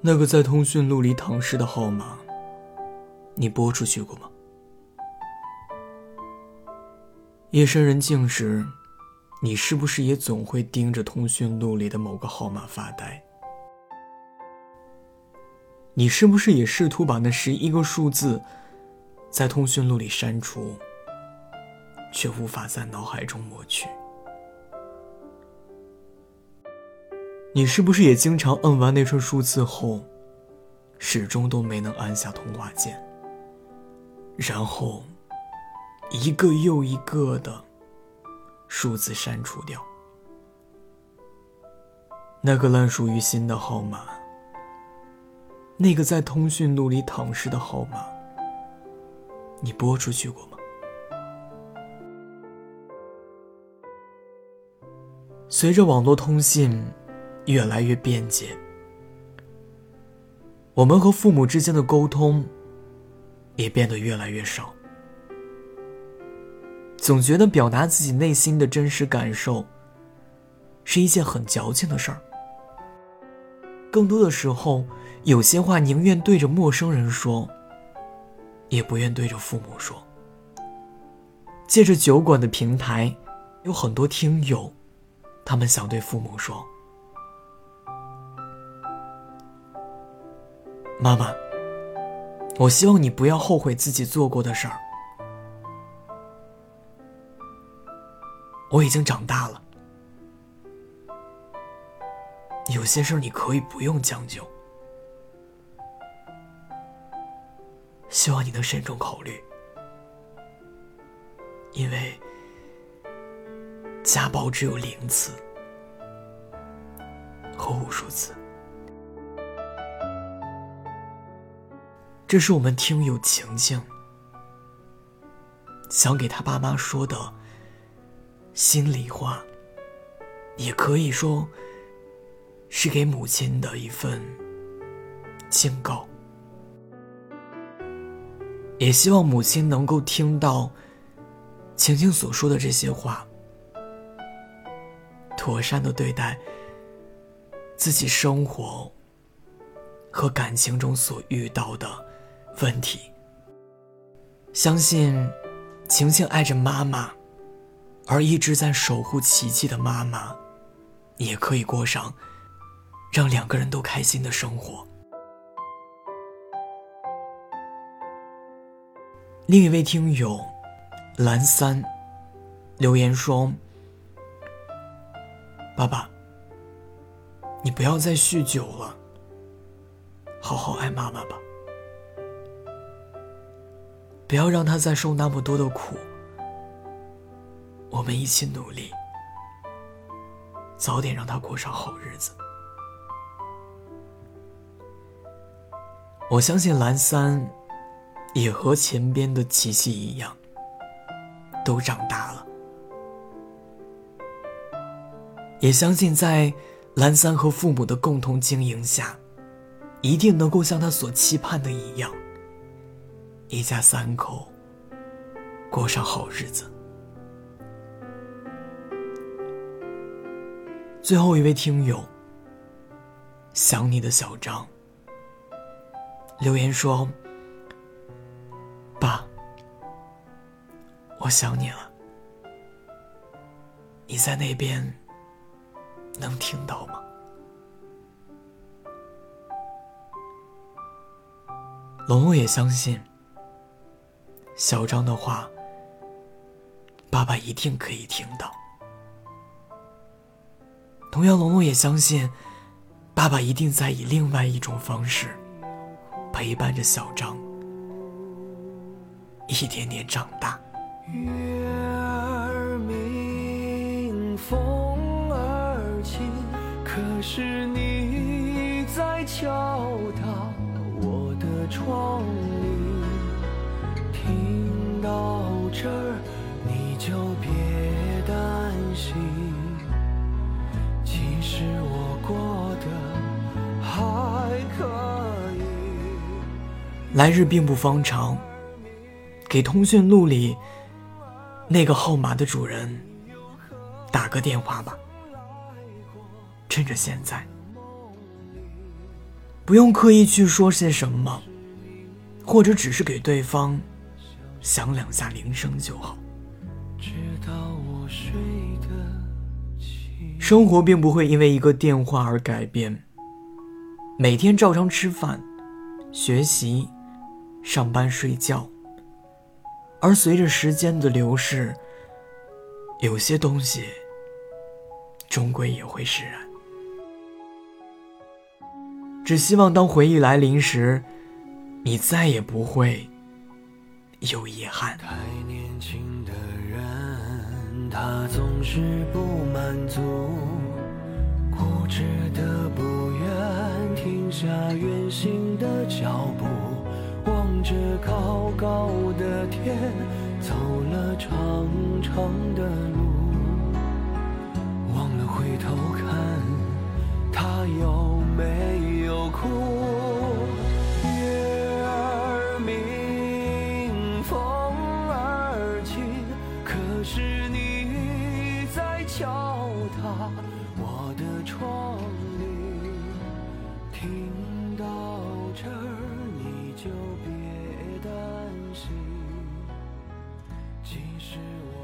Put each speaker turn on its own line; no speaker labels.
那个在通讯录里躺尸的号码，你拨出去过吗？夜深人静时，你是不是也总会盯着通讯录里的某个号码发呆？你是不是也试图把那十一个数字在通讯录里删除，却无法在脑海中抹去？你是不是也经常摁完那串数字后，始终都没能按下通话键，然后一个又一个的数字删除掉？那个烂熟于心的号码，那个在通讯录里躺尸的号码，你拨出去过吗？随着网络通信。越来越便捷，我们和父母之间的沟通也变得越来越少。总觉得表达自己内心的真实感受是一件很矫情的事儿。更多的时候，有些话宁愿对着陌生人说，也不愿对着父母说。借着酒馆的平台，有很多听友，他们想对父母说。妈妈，我希望你不要后悔自己做过的事儿。我已经长大了，有些事儿你可以不用将就。希望你能慎重考虑，因为家暴只有零次和无数次。这是我们听友晴晴想给他爸妈说的心里话，也可以说是给母亲的一份警告。也希望母亲能够听到晴晴所说的这些话，妥善的对待自己生活和感情中所遇到的。问题。相信，晴晴爱着妈妈，而一直在守护奇迹的妈妈，也可以过上让两个人都开心的生活。另一位听友蓝三留言说：“爸爸，你不要再酗酒了，好好爱妈妈吧。”不要让他再受那么多的苦，我们一起努力，早点让他过上好日子。我相信蓝三也和前边的琪琪一样，都长大了，也相信在蓝三和父母的共同经营下，一定能够像他所期盼的一样。一家三口过上好日子。最后一位听友，想你的小张留言说：“爸，我想你了，你在那边能听到吗？”龙龙也相信。小张的话，爸爸一定可以听到。同样，龙龙也相信，爸爸一定在以另外一种方式陪伴着小张，一点点长大。月儿明，风儿轻，可是你在敲打我的窗棂。到这儿你就别担心，其实我过得还可以。来日并不方长，给通讯录里那个号码的主人打个电话吧，趁着现在，不用刻意去说些什么，或者只是给对方响两下铃声就好。生活并不会因为一个电话而改变，每天照常吃饭、学习、上班、睡觉。而随着时间的流逝，有些东西终归也会释然。只希望当回忆来临时，你再也不会有遗憾。
太年轻的人，他总是不满足，固执的不愿停下远行的脚步。望着高高的天，走了长长的路，忘了回头看，敲打我的窗棂听到这儿你就别担心。其实我